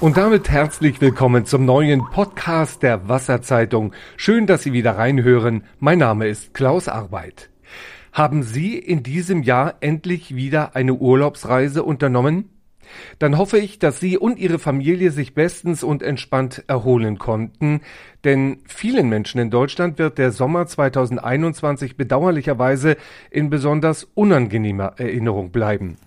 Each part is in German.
Und damit herzlich willkommen zum neuen Podcast der Wasserzeitung. Schön, dass Sie wieder reinhören. Mein Name ist Klaus Arbeit. Haben Sie in diesem Jahr endlich wieder eine Urlaubsreise unternommen? Dann hoffe ich, dass Sie und Ihre Familie sich bestens und entspannt erholen konnten, denn vielen Menschen in Deutschland wird der Sommer 2021 bedauerlicherweise in besonders unangenehmer Erinnerung bleiben.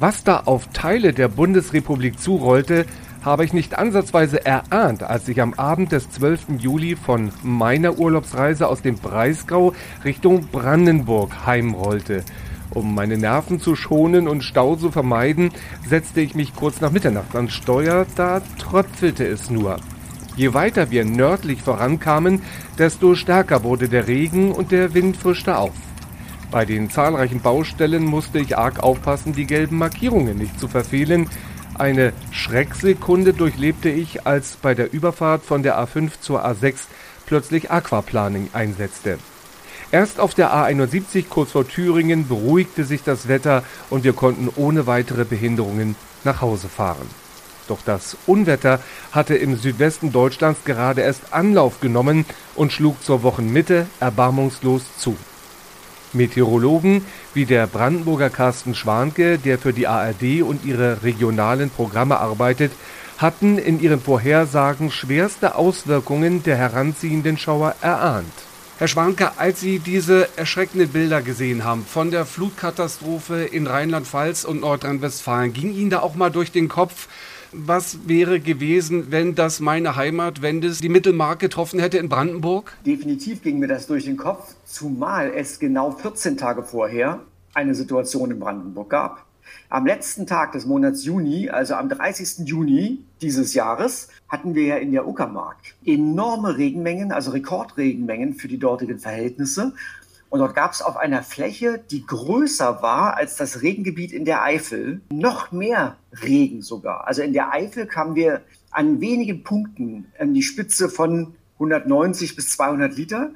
Was da auf Teile der Bundesrepublik zurollte, habe ich nicht ansatzweise erahnt, als ich am Abend des 12. Juli von meiner Urlaubsreise aus dem Breisgau Richtung Brandenburg heimrollte. Um meine Nerven zu schonen und Stau zu vermeiden, setzte ich mich kurz nach Mitternacht ans Steuer, da tröpfelte es nur. Je weiter wir nördlich vorankamen, desto stärker wurde der Regen und der Wind frischte auf. Bei den zahlreichen Baustellen musste ich arg aufpassen, die gelben Markierungen nicht zu verfehlen. Eine Schrecksekunde durchlebte ich, als bei der Überfahrt von der A5 zur A6 plötzlich Aquaplaning einsetzte. Erst auf der A71 kurz vor Thüringen beruhigte sich das Wetter und wir konnten ohne weitere Behinderungen nach Hause fahren. Doch das Unwetter hatte im Südwesten Deutschlands gerade erst Anlauf genommen und schlug zur Wochenmitte erbarmungslos zu. Meteorologen wie der Brandenburger Carsten Schwanke, der für die ARD und ihre regionalen Programme arbeitet, hatten in ihren Vorhersagen schwerste Auswirkungen der heranziehenden Schauer erahnt. Herr Schwanke, als Sie diese erschreckenden Bilder gesehen haben von der Flutkatastrophe in Rheinland-Pfalz und Nordrhein-Westfalen, ging Ihnen da auch mal durch den Kopf, was wäre gewesen, wenn das meine Heimat, wenn das die Mittelmark getroffen hätte in Brandenburg? Definitiv ging mir das durch den Kopf, zumal es genau 14 Tage vorher eine Situation in Brandenburg gab. Am letzten Tag des Monats Juni, also am 30. Juni dieses Jahres, hatten wir ja in der Uckermark enorme Regenmengen, also Rekordregenmengen für die dortigen Verhältnisse. Und dort gab es auf einer Fläche, die größer war als das Regengebiet in der Eifel, noch mehr Regen sogar. Also in der Eifel kamen wir an wenigen Punkten an die Spitze von 190 bis 200 Liter.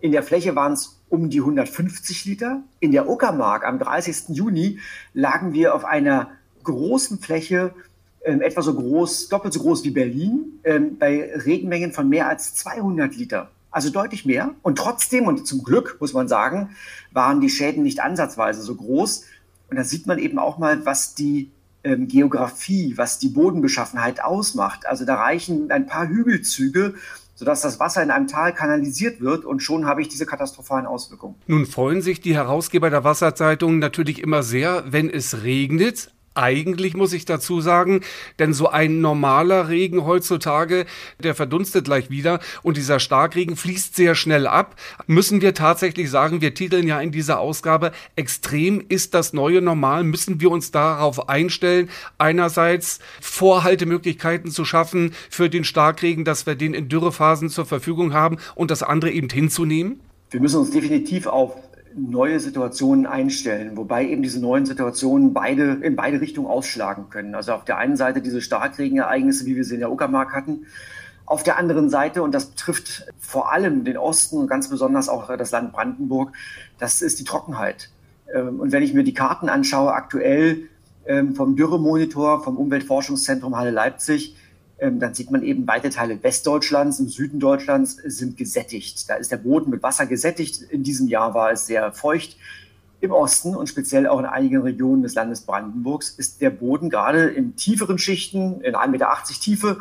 In der Fläche waren es um die 150 Liter. In der Uckermark am 30. Juni lagen wir auf einer großen Fläche, äh, etwa so groß, doppelt so groß wie Berlin, äh, bei Regenmengen von mehr als 200 Liter also deutlich mehr. Und trotzdem, und zum Glück muss man sagen, waren die Schäden nicht ansatzweise so groß. Und da sieht man eben auch mal, was die ähm, Geografie, was die Bodenbeschaffenheit ausmacht. Also da reichen ein paar Hügelzüge, sodass das Wasser in einem Tal kanalisiert wird und schon habe ich diese katastrophalen Auswirkungen. Nun freuen sich die Herausgeber der Wasserzeitung natürlich immer sehr, wenn es regnet, eigentlich muss ich dazu sagen, denn so ein normaler Regen heutzutage, der verdunstet gleich wieder und dieser Starkregen fließt sehr schnell ab. Müssen wir tatsächlich sagen, wir titeln ja in dieser Ausgabe, extrem ist das neue Normal, müssen wir uns darauf einstellen, einerseits Vorhaltemöglichkeiten zu schaffen für den Starkregen, dass wir den in Dürrephasen zur Verfügung haben und das andere eben hinzunehmen? Wir müssen uns definitiv auf neue Situationen einstellen, wobei eben diese neuen Situationen beide in beide Richtungen ausschlagen können. Also auf der einen Seite diese Starkregenereignisse, wie wir sie in der Uckermark hatten, auf der anderen Seite, und das betrifft vor allem den Osten und ganz besonders auch das Land Brandenburg, das ist die Trockenheit. Ähm, und wenn ich mir die Karten anschaue, aktuell ähm, vom Dürremonitor, vom Umweltforschungszentrum Halle Leipzig, dann sieht man eben, weite Teile Westdeutschlands und Süden Deutschlands sind gesättigt. Da ist der Boden mit Wasser gesättigt. In diesem Jahr war es sehr feucht. Im Osten und speziell auch in einigen Regionen des Landes Brandenburgs ist der Boden gerade in tieferen Schichten, in 1,80 Meter Tiefe,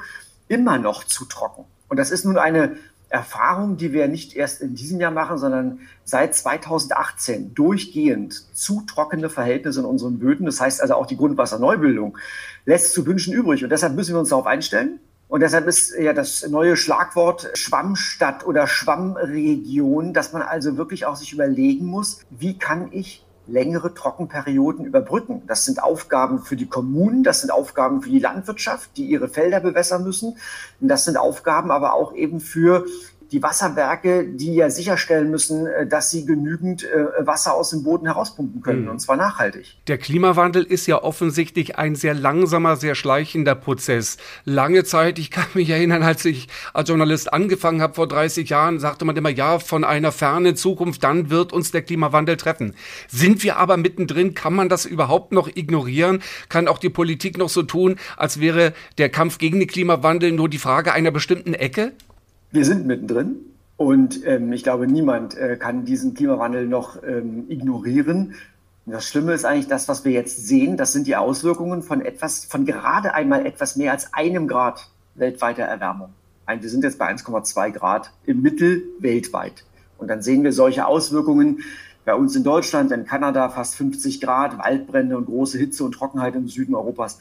immer noch zu trocken. Und das ist nun eine Erfahrung, die wir nicht erst in diesem Jahr machen, sondern seit 2018 durchgehend zu trockene Verhältnisse in unseren Böden. Das heißt also auch die Grundwasserneubildung lässt zu wünschen übrig. Und deshalb müssen wir uns darauf einstellen. Und deshalb ist ja das neue Schlagwort Schwammstadt oder Schwammregion, dass man also wirklich auch sich überlegen muss, wie kann ich längere Trockenperioden überbrücken. Das sind Aufgaben für die Kommunen, das sind Aufgaben für die Landwirtschaft, die ihre Felder bewässern müssen. Und das sind Aufgaben aber auch eben für die Wasserwerke, die ja sicherstellen müssen, äh, dass sie genügend äh, Wasser aus dem Boden herauspumpen können, mhm. und zwar nachhaltig. Der Klimawandel ist ja offensichtlich ein sehr langsamer, sehr schleichender Prozess. Lange Zeit, ich kann mich erinnern, als ich als Journalist angefangen habe vor 30 Jahren, sagte man immer, ja, von einer fernen Zukunft, dann wird uns der Klimawandel treffen. Sind wir aber mittendrin, kann man das überhaupt noch ignorieren? Kann auch die Politik noch so tun, als wäre der Kampf gegen den Klimawandel nur die Frage einer bestimmten Ecke? Wir sind mittendrin und ähm, ich glaube, niemand äh, kann diesen Klimawandel noch ähm, ignorieren. Das Schlimme ist eigentlich das, was wir jetzt sehen. Das sind die Auswirkungen von etwas, von gerade einmal etwas mehr als einem Grad weltweiter Erwärmung. Wir sind jetzt bei 1,2 Grad im Mittel weltweit. Und dann sehen wir solche Auswirkungen bei uns in Deutschland, in Kanada fast 50 Grad, Waldbrände und große Hitze und Trockenheit im Süden Europas.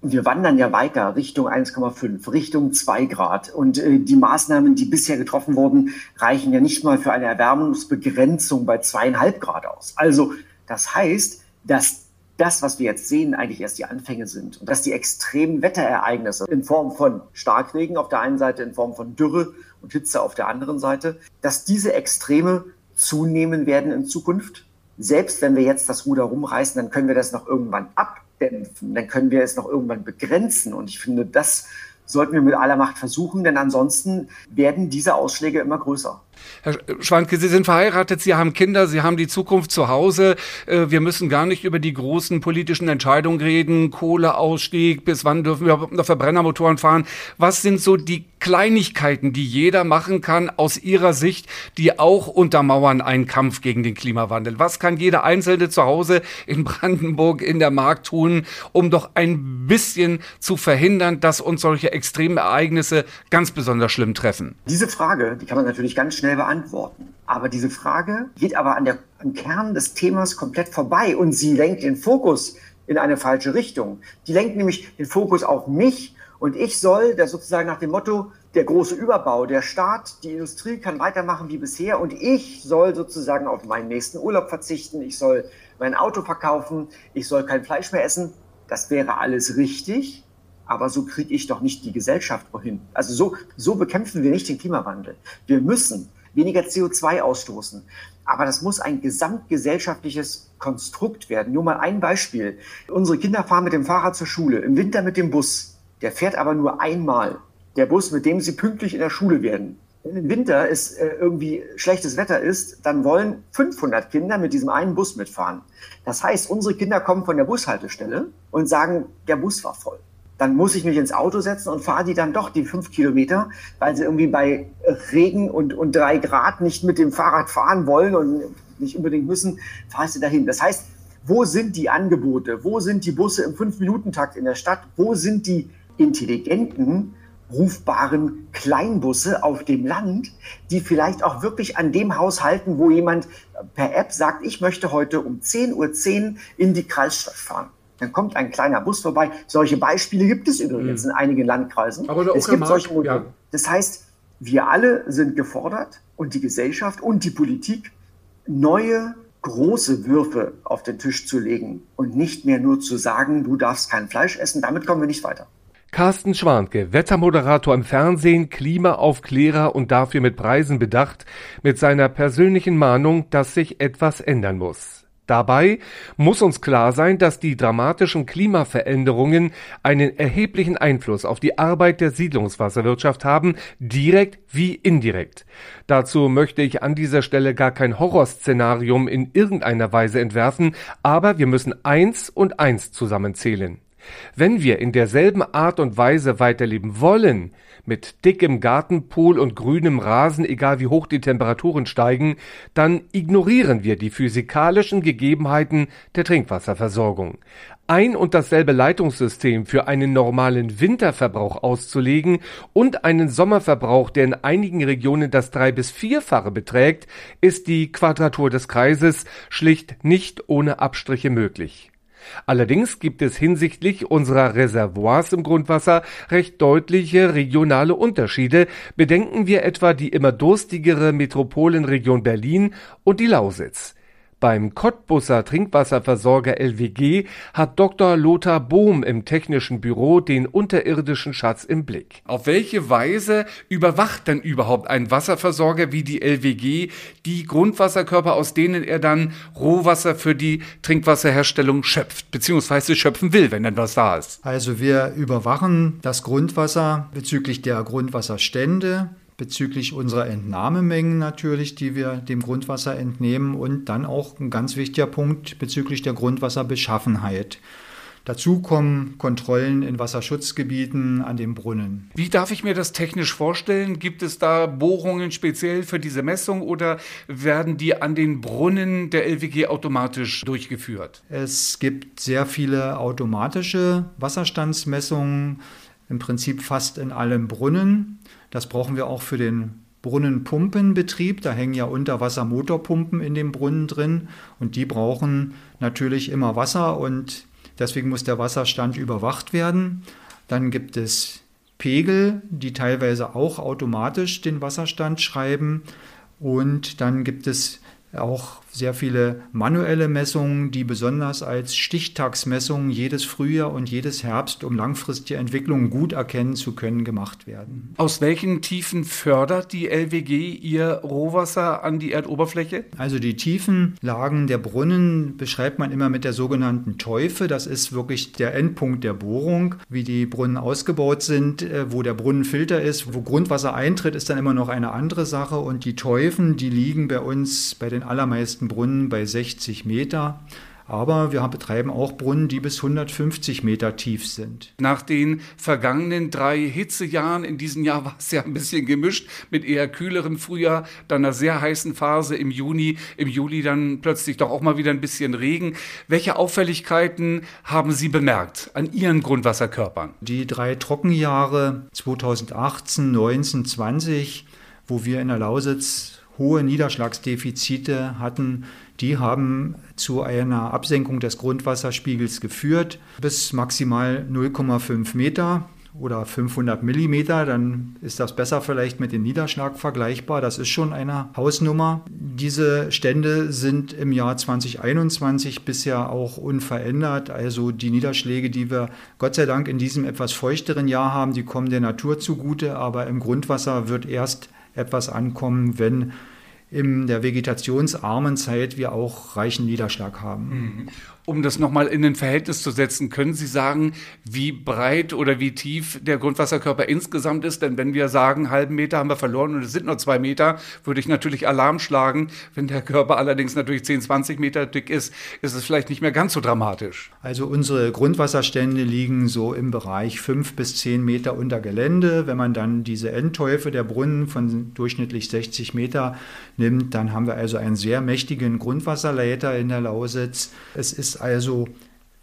Wir wandern ja weiter Richtung 1,5, Richtung 2 Grad. Und äh, die Maßnahmen, die bisher getroffen wurden, reichen ja nicht mal für eine Erwärmungsbegrenzung bei zweieinhalb Grad aus. Also das heißt, dass das, was wir jetzt sehen, eigentlich erst die Anfänge sind. Und dass die extremen Wetterereignisse in Form von Starkregen auf der einen Seite, in Form von Dürre und Hitze auf der anderen Seite, dass diese Extreme zunehmen werden in Zukunft. Selbst wenn wir jetzt das Ruder rumreißen, dann können wir das noch irgendwann ab dämpfen, dann können wir es noch irgendwann begrenzen. Und ich finde, das sollten wir mit aller Macht versuchen, denn ansonsten werden diese Ausschläge immer größer. Herr Schwanke, Sie sind verheiratet, Sie haben Kinder, Sie haben die Zukunft zu Hause. Äh, wir müssen gar nicht über die großen politischen Entscheidungen reden. Kohleausstieg, bis wann dürfen wir noch Verbrennermotoren fahren? Was sind so die Kleinigkeiten, die jeder machen kann aus Ihrer Sicht, die auch untermauern einen Kampf gegen den Klimawandel? Was kann jeder Einzelne zu Hause in Brandenburg in der Markt tun, um doch ein bisschen zu verhindern, dass uns solche extremen Ereignisse ganz besonders schlimm treffen? Diese Frage, die kann man natürlich ganz schnell schnell beantworten. Aber diese Frage geht aber an der, am Kern des Themas komplett vorbei und sie lenkt den Fokus in eine falsche Richtung. Die lenkt nämlich den Fokus auf mich und ich soll, der sozusagen nach dem Motto, der große Überbau, der Staat, die Industrie kann weitermachen wie bisher und ich soll sozusagen auf meinen nächsten Urlaub verzichten, ich soll mein Auto verkaufen, ich soll kein Fleisch mehr essen. Das wäre alles richtig, aber so kriege ich doch nicht die Gesellschaft wohin. Also so, so bekämpfen wir nicht den Klimawandel. Wir müssen weniger CO2 ausstoßen. Aber das muss ein gesamtgesellschaftliches Konstrukt werden. Nur mal ein Beispiel. Unsere Kinder fahren mit dem Fahrrad zur Schule, im Winter mit dem Bus. Der fährt aber nur einmal. Der Bus, mit dem sie pünktlich in der Schule werden. Wenn im Winter es äh, irgendwie schlechtes Wetter ist, dann wollen 500 Kinder mit diesem einen Bus mitfahren. Das heißt, unsere Kinder kommen von der Bushaltestelle und sagen, der Bus war voll dann muss ich mich ins Auto setzen und fahre die dann doch die fünf Kilometer, weil sie irgendwie bei Regen und, und drei Grad nicht mit dem Fahrrad fahren wollen und nicht unbedingt müssen, ich sie dahin. Das heißt, wo sind die Angebote? Wo sind die Busse im Fünf-Minuten-Takt in der Stadt? Wo sind die intelligenten, rufbaren Kleinbusse auf dem Land, die vielleicht auch wirklich an dem Haus halten, wo jemand per App sagt, ich möchte heute um 10.10 Uhr in die Kreisstadt fahren. Dann kommt ein kleiner Bus vorbei. Solche Beispiele gibt es übrigens mhm. in einigen Landkreisen. Aber es gibt solche Modelle. Ja. Das heißt, wir alle sind gefordert und die Gesellschaft und die Politik, neue große Würfe auf den Tisch zu legen und nicht mehr nur zu sagen, du darfst kein Fleisch essen. Damit kommen wir nicht weiter. Carsten Schwanke, Wettermoderator im Fernsehen, Klimaaufklärer und dafür mit Preisen bedacht, mit seiner persönlichen Mahnung, dass sich etwas ändern muss. Dabei muss uns klar sein, dass die dramatischen Klimaveränderungen einen erheblichen Einfluss auf die Arbeit der Siedlungswasserwirtschaft haben, direkt wie indirekt. Dazu möchte ich an dieser Stelle gar kein Horrorszenarium in irgendeiner Weise entwerfen, aber wir müssen eins und eins zusammenzählen. Wenn wir in derselben Art und Weise weiterleben wollen, mit dickem Gartenpool und grünem Rasen, egal wie hoch die Temperaturen steigen, dann ignorieren wir die physikalischen Gegebenheiten der Trinkwasserversorgung. Ein und dasselbe Leitungssystem für einen normalen Winterverbrauch auszulegen und einen Sommerverbrauch, der in einigen Regionen das drei- bis vierfache beträgt, ist die Quadratur des Kreises schlicht nicht ohne Abstriche möglich. Allerdings gibt es hinsichtlich unserer Reservoirs im Grundwasser recht deutliche regionale Unterschiede, bedenken wir etwa die immer durstigere Metropolenregion Berlin und die Lausitz. Beim Cottbusser Trinkwasserversorger LWG hat Dr. Lothar Bohm im technischen Büro den unterirdischen Schatz im Blick. Auf welche Weise überwacht denn überhaupt ein Wasserversorger wie die LWG die Grundwasserkörper, aus denen er dann Rohwasser für die Trinkwasserherstellung schöpft, beziehungsweise schöpfen will, wenn dann was da ist? Also wir überwachen das Grundwasser bezüglich der Grundwasserstände, bezüglich unserer Entnahmemengen natürlich, die wir dem Grundwasser entnehmen und dann auch ein ganz wichtiger Punkt bezüglich der Grundwasserbeschaffenheit. Dazu kommen Kontrollen in Wasserschutzgebieten an den Brunnen. Wie darf ich mir das technisch vorstellen? Gibt es da Bohrungen speziell für diese Messung oder werden die an den Brunnen der LWG automatisch durchgeführt? Es gibt sehr viele automatische Wasserstandsmessungen, im Prinzip fast in allen Brunnen. Das brauchen wir auch für den Brunnenpumpenbetrieb. Da hängen ja Unterwassermotorpumpen in dem Brunnen drin und die brauchen natürlich immer Wasser und deswegen muss der Wasserstand überwacht werden. Dann gibt es Pegel, die teilweise auch automatisch den Wasserstand schreiben. Und dann gibt es auch sehr viele manuelle Messungen, die besonders als Stichtagsmessungen jedes Frühjahr und jedes Herbst, um langfristige Entwicklungen gut erkennen zu können, gemacht werden. Aus welchen Tiefen fördert die LWG ihr Rohwasser an die Erdoberfläche? Also die Tiefenlagen der Brunnen beschreibt man immer mit der sogenannten Teufe. Das ist wirklich der Endpunkt der Bohrung. Wie die Brunnen ausgebaut sind, äh, wo der Brunnenfilter ist, wo Grundwasser eintritt, ist dann immer noch eine andere Sache. Und die Teufen, die liegen bei uns bei den allermeisten Brunnen bei 60 Meter. Aber wir betreiben auch Brunnen, die bis 150 Meter tief sind. Nach den vergangenen drei Hitzejahren, in diesem Jahr war es ja ein bisschen gemischt mit eher kühleren Frühjahr, dann einer sehr heißen Phase im Juni, im Juli dann plötzlich doch auch mal wieder ein bisschen Regen. Welche Auffälligkeiten haben Sie bemerkt an Ihren Grundwasserkörpern? Die drei Trockenjahre 2018, 19, 20, wo wir in der Lausitz hohe Niederschlagsdefizite hatten, die haben zu einer Absenkung des Grundwasserspiegels geführt bis maximal 0,5 Meter oder 500 Millimeter, dann ist das besser vielleicht mit dem Niederschlag vergleichbar. Das ist schon eine Hausnummer. Diese Stände sind im Jahr 2021 bisher auch unverändert. Also die Niederschläge, die wir Gott sei Dank in diesem etwas feuchteren Jahr haben, die kommen der Natur zugute, aber im Grundwasser wird erst etwas ankommen, wenn in der vegetationsarmen Zeit wir auch reichen Niederschlag haben. Um das nochmal in ein Verhältnis zu setzen, können Sie sagen, wie breit oder wie tief der Grundwasserkörper insgesamt ist? Denn wenn wir sagen, halben Meter haben wir verloren und es sind nur zwei Meter, würde ich natürlich Alarm schlagen. Wenn der Körper allerdings natürlich 10, 20 Meter dick ist, ist es vielleicht nicht mehr ganz so dramatisch. Also unsere Grundwasserstände liegen so im Bereich fünf bis zehn Meter unter Gelände. Wenn man dann diese Endtäufe der Brunnen von durchschnittlich 60 Meter nimmt, dann haben wir also einen sehr mächtigen Grundwasserleiter in der Lausitz. Es ist also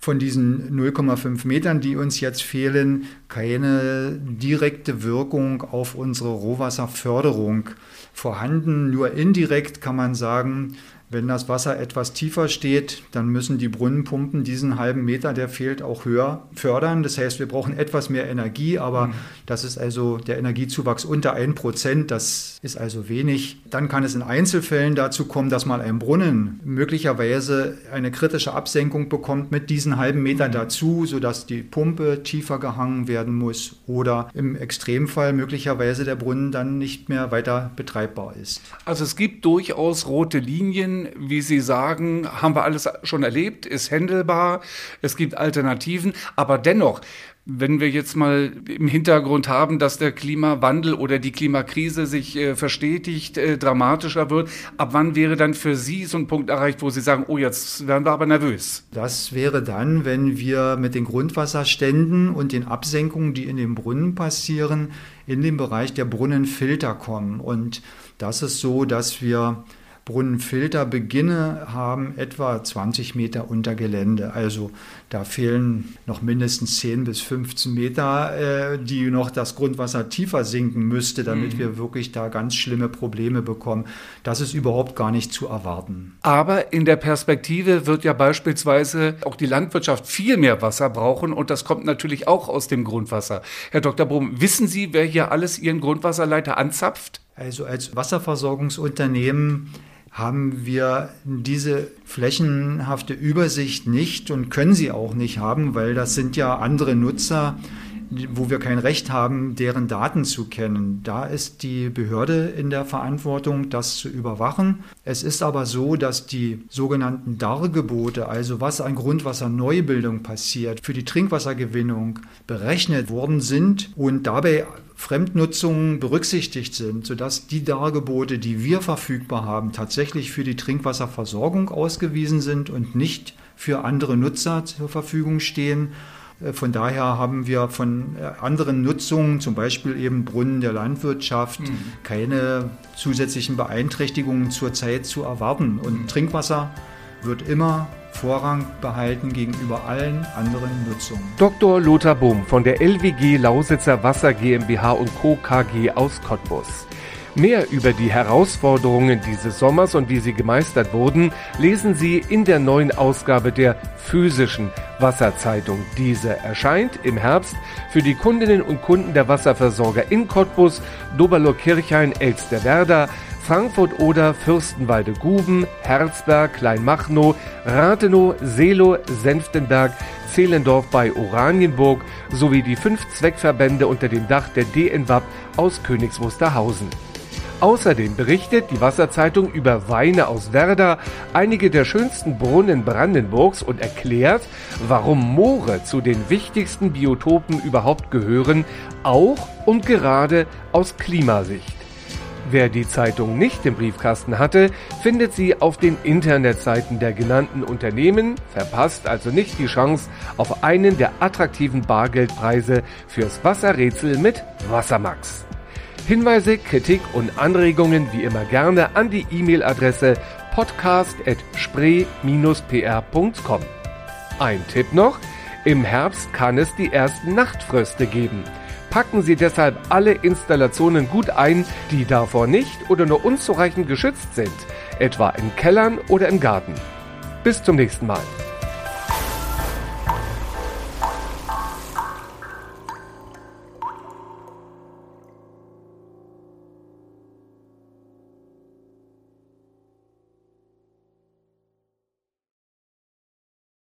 von diesen 0,5 Metern, die uns jetzt fehlen, keine direkte Wirkung auf unsere Rohwasserförderung vorhanden. Nur indirekt kann man sagen, wenn das Wasser etwas tiefer steht, dann müssen die Brunnenpumpen diesen halben Meter, der fehlt, auch höher fördern. Das heißt, wir brauchen etwas mehr Energie, aber mhm. das ist also der Energiezuwachs unter 1%. Das ist also wenig. Dann kann es in Einzelfällen dazu kommen, dass mal ein Brunnen möglicherweise eine kritische Absenkung bekommt mit diesen halben Meter mhm. dazu, sodass die Pumpe tiefer gehangen werden muss oder im Extremfall möglicherweise der Brunnen dann nicht mehr weiter betreibbar ist. Also es gibt durchaus rote Linien wie Sie sagen, haben wir alles schon erlebt, ist händelbar, es gibt Alternativen, aber dennoch, wenn wir jetzt mal im Hintergrund haben, dass der Klimawandel oder die Klimakrise sich äh, verstetigt, äh, dramatischer wird, ab wann wäre dann für Sie so ein Punkt erreicht, wo Sie sagen, oh, jetzt werden wir aber nervös? Das wäre dann, wenn wir mit den Grundwasserständen und den Absenkungen, die in den Brunnen passieren, in den Bereich der Brunnenfilter kommen. Und das ist so, dass wir Brunnenfilterbeginne haben etwa 20 Meter unter Gelände. Also da fehlen noch mindestens 10 bis 15 Meter, äh, die noch das Grundwasser tiefer sinken müsste, damit mhm. wir wirklich da ganz schlimme Probleme bekommen. Das ist überhaupt gar nicht zu erwarten. Aber in der Perspektive wird ja beispielsweise auch die Landwirtschaft viel mehr Wasser brauchen und das kommt natürlich auch aus dem Grundwasser. Herr Dr. Brum, wissen Sie, wer hier alles Ihren Grundwasserleiter anzapft? Also als Wasserversorgungsunternehmen haben wir diese flächenhafte Übersicht nicht und können sie auch nicht haben, weil das sind ja andere Nutzer, wo wir kein Recht haben, deren Daten zu kennen. Da ist die Behörde in der Verantwortung, das zu überwachen. Es ist aber so, dass die sogenannten Dargebote, also was an Grundwasserneubildung passiert, für die Trinkwassergewinnung berechnet worden sind und dabei Fremdnutzungen berücksichtigt sind, sodass die Dargebote, die wir verfügbar haben, tatsächlich für die Trinkwasserversorgung ausgewiesen sind und nicht für andere Nutzer zur Verfügung stehen. Äh, von daher haben wir von äh, anderen Nutzungen, zum Beispiel eben Brunnen der Landwirtschaft, mhm. keine zusätzlichen Beeinträchtigungen zurzeit zu erwarten. Und mhm. Trinkwasser wird immer Vorrang behalten gegenüber allen anderen Nutzungen. Dr. Lothar Bohm von der LWG Lausitzer Wasser GmbH und Co. KG aus Cottbus. Mehr über die Herausforderungen dieses Sommers und wie sie gemeistert wurden, lesen Sie in der neuen Ausgabe der physischen Wasserzeitung. Diese erscheint im Herbst für die Kundinnen und Kunden der Wasserversorger in Cottbus, Doberloh-Kirchhain, Elsterwerda, Frankfurt oder Fürstenwalde Guben, Herzberg, Kleinmachnow, Rathenow, Seelow, Senftenberg, Zehlendorf bei Oranienburg sowie die fünf Zweckverbände unter dem Dach der DNWAP aus Königs Wusterhausen. Außerdem berichtet die Wasserzeitung über Weine aus Werder, einige der schönsten Brunnen Brandenburgs und erklärt, warum Moore zu den wichtigsten Biotopen überhaupt gehören, auch und gerade aus Klimasicht. Wer die Zeitung nicht im Briefkasten hatte, findet sie auf den Internetseiten der genannten Unternehmen, verpasst also nicht die Chance auf einen der attraktiven Bargeldpreise fürs Wasserrätsel mit Wassermax. Hinweise, Kritik und Anregungen wie immer gerne an die E-Mail-Adresse podcast.spree-pr.com. Ein Tipp noch, im Herbst kann es die ersten Nachtfröste geben. Packen Sie deshalb alle Installationen gut ein, die davor nicht oder nur unzureichend geschützt sind, etwa in Kellern oder im Garten. Bis zum nächsten Mal.